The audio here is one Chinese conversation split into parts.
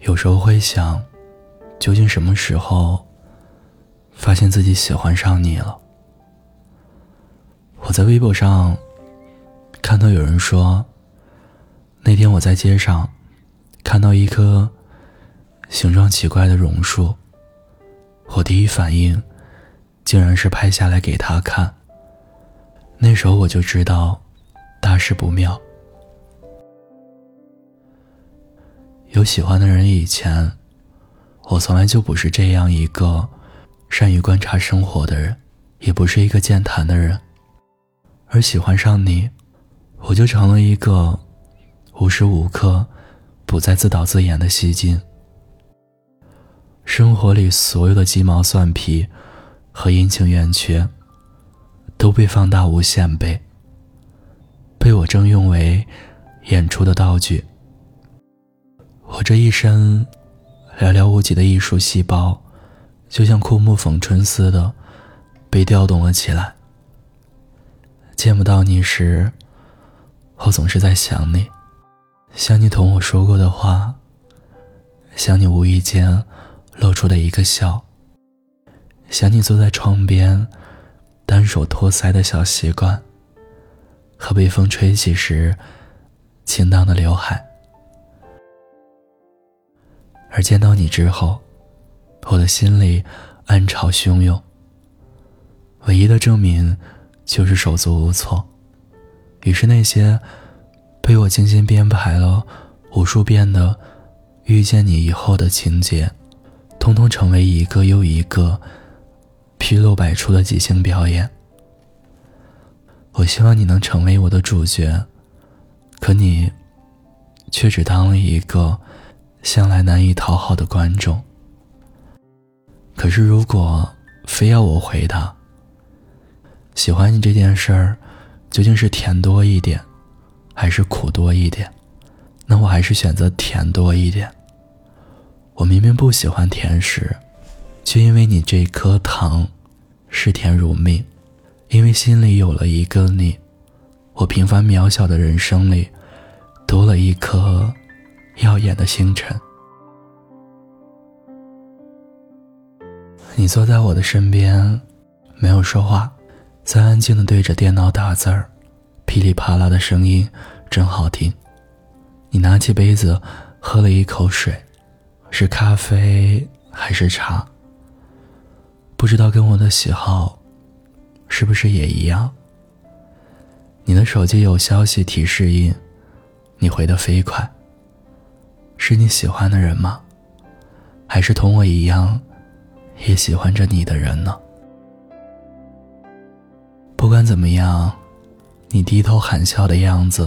有时候会想，究竟什么时候发现自己喜欢上你了？我在微博上看到有人说，那天我在街上看到一棵形状奇怪的榕树，我第一反应竟然是拍下来给他看。那时候我就知道大事不妙。有喜欢的人以前，我从来就不是这样一个善于观察生活的人，也不是一个健谈的人。而喜欢上你，我就成了一个无时无刻不在自导自演的戏精。生活里所有的鸡毛蒜皮和阴晴圆缺，都被放大无限倍，被我征用为演出的道具。我这一身寥寥无几的艺术细胞，就像枯木逢春似的被调动了起来。见不到你时，我总是在想你，想你同我说过的话，想你无意间露出的一个笑，想你坐在窗边单手托腮的小习惯，和被风吹起时轻荡的刘海。而见到你之后，我的心里暗潮汹涌。唯一的证明。就是手足无措，于是那些被我精心编排了无数遍的遇见你以后的情节，通通成为一个又一个纰漏百出的即兴表演。我希望你能成为我的主角，可你却只当了一个向来难以讨好的观众。可是如果非要我回答，喜欢你这件事儿，究竟是甜多一点，还是苦多一点？那我还是选择甜多一点。我明明不喜欢甜食，却因为你这颗糖，视甜如命。因为心里有了一个你，我平凡渺小的人生里，多了一颗耀眼的星辰。你坐在我的身边，没有说话。在安静的对着电脑打字儿，噼里啪啦的声音真好听。你拿起杯子喝了一口水，是咖啡还是茶？不知道跟我的喜好是不是也一样？你的手机有消息提示音，你回的飞快。是你喜欢的人吗？还是同我一样，也喜欢着你的人呢？不管怎么样，你低头含笑的样子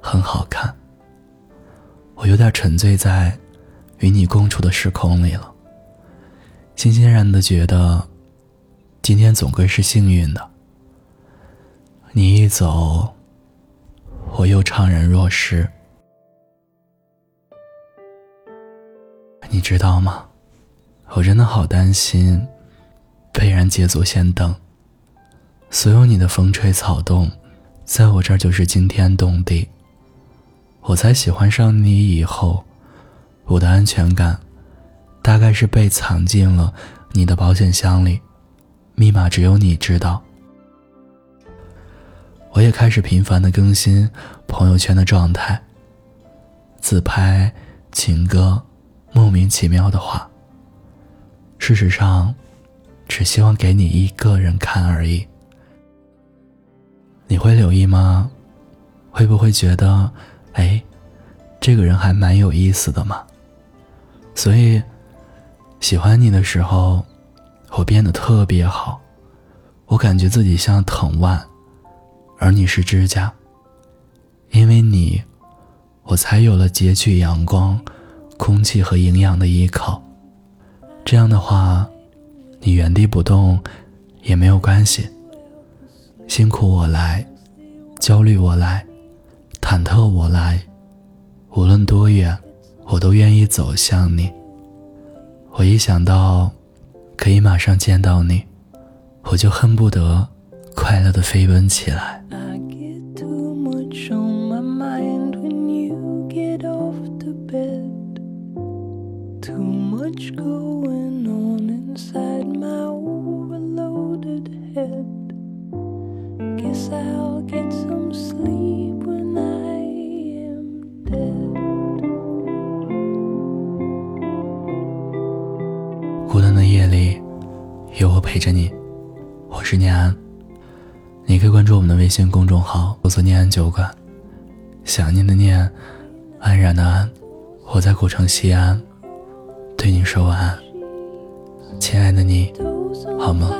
很好看。我有点沉醉在与你共处的时空里了，欣欣然的觉得今天总归是幸运的。你一走，我又怅然若失。你知道吗？我真的好担心被人捷足先登。所有你的风吹草动，在我这儿就是惊天动地。我才喜欢上你以后，我的安全感，大概是被藏进了你的保险箱里，密码只有你知道。我也开始频繁的更新朋友圈的状态，自拍、情歌、莫名其妙的话。事实上，只希望给你一个人看而已。你会留意吗？会不会觉得，哎，这个人还蛮有意思的嘛？所以，喜欢你的时候，我变得特别好，我感觉自己像藤蔓，而你是指甲。因为你，我才有了截取阳光、空气和营养的依靠。这样的话，你原地不动也没有关系。辛苦我来，焦虑我来，忐忑我来，无论多远，我都愿意走向你。我一想到可以马上见到你，我就恨不得快乐的飞奔起来。Too much going on inside my overloaded head. Guess I'll get some sleep when I am dead. 孤单的夜里，有我陪着你。我是念安，你可以关注我们的微信公众号，搜索“念安酒馆”。想念的念，安然的安，我在古城西安。对你说晚安，亲爱的你，好吗？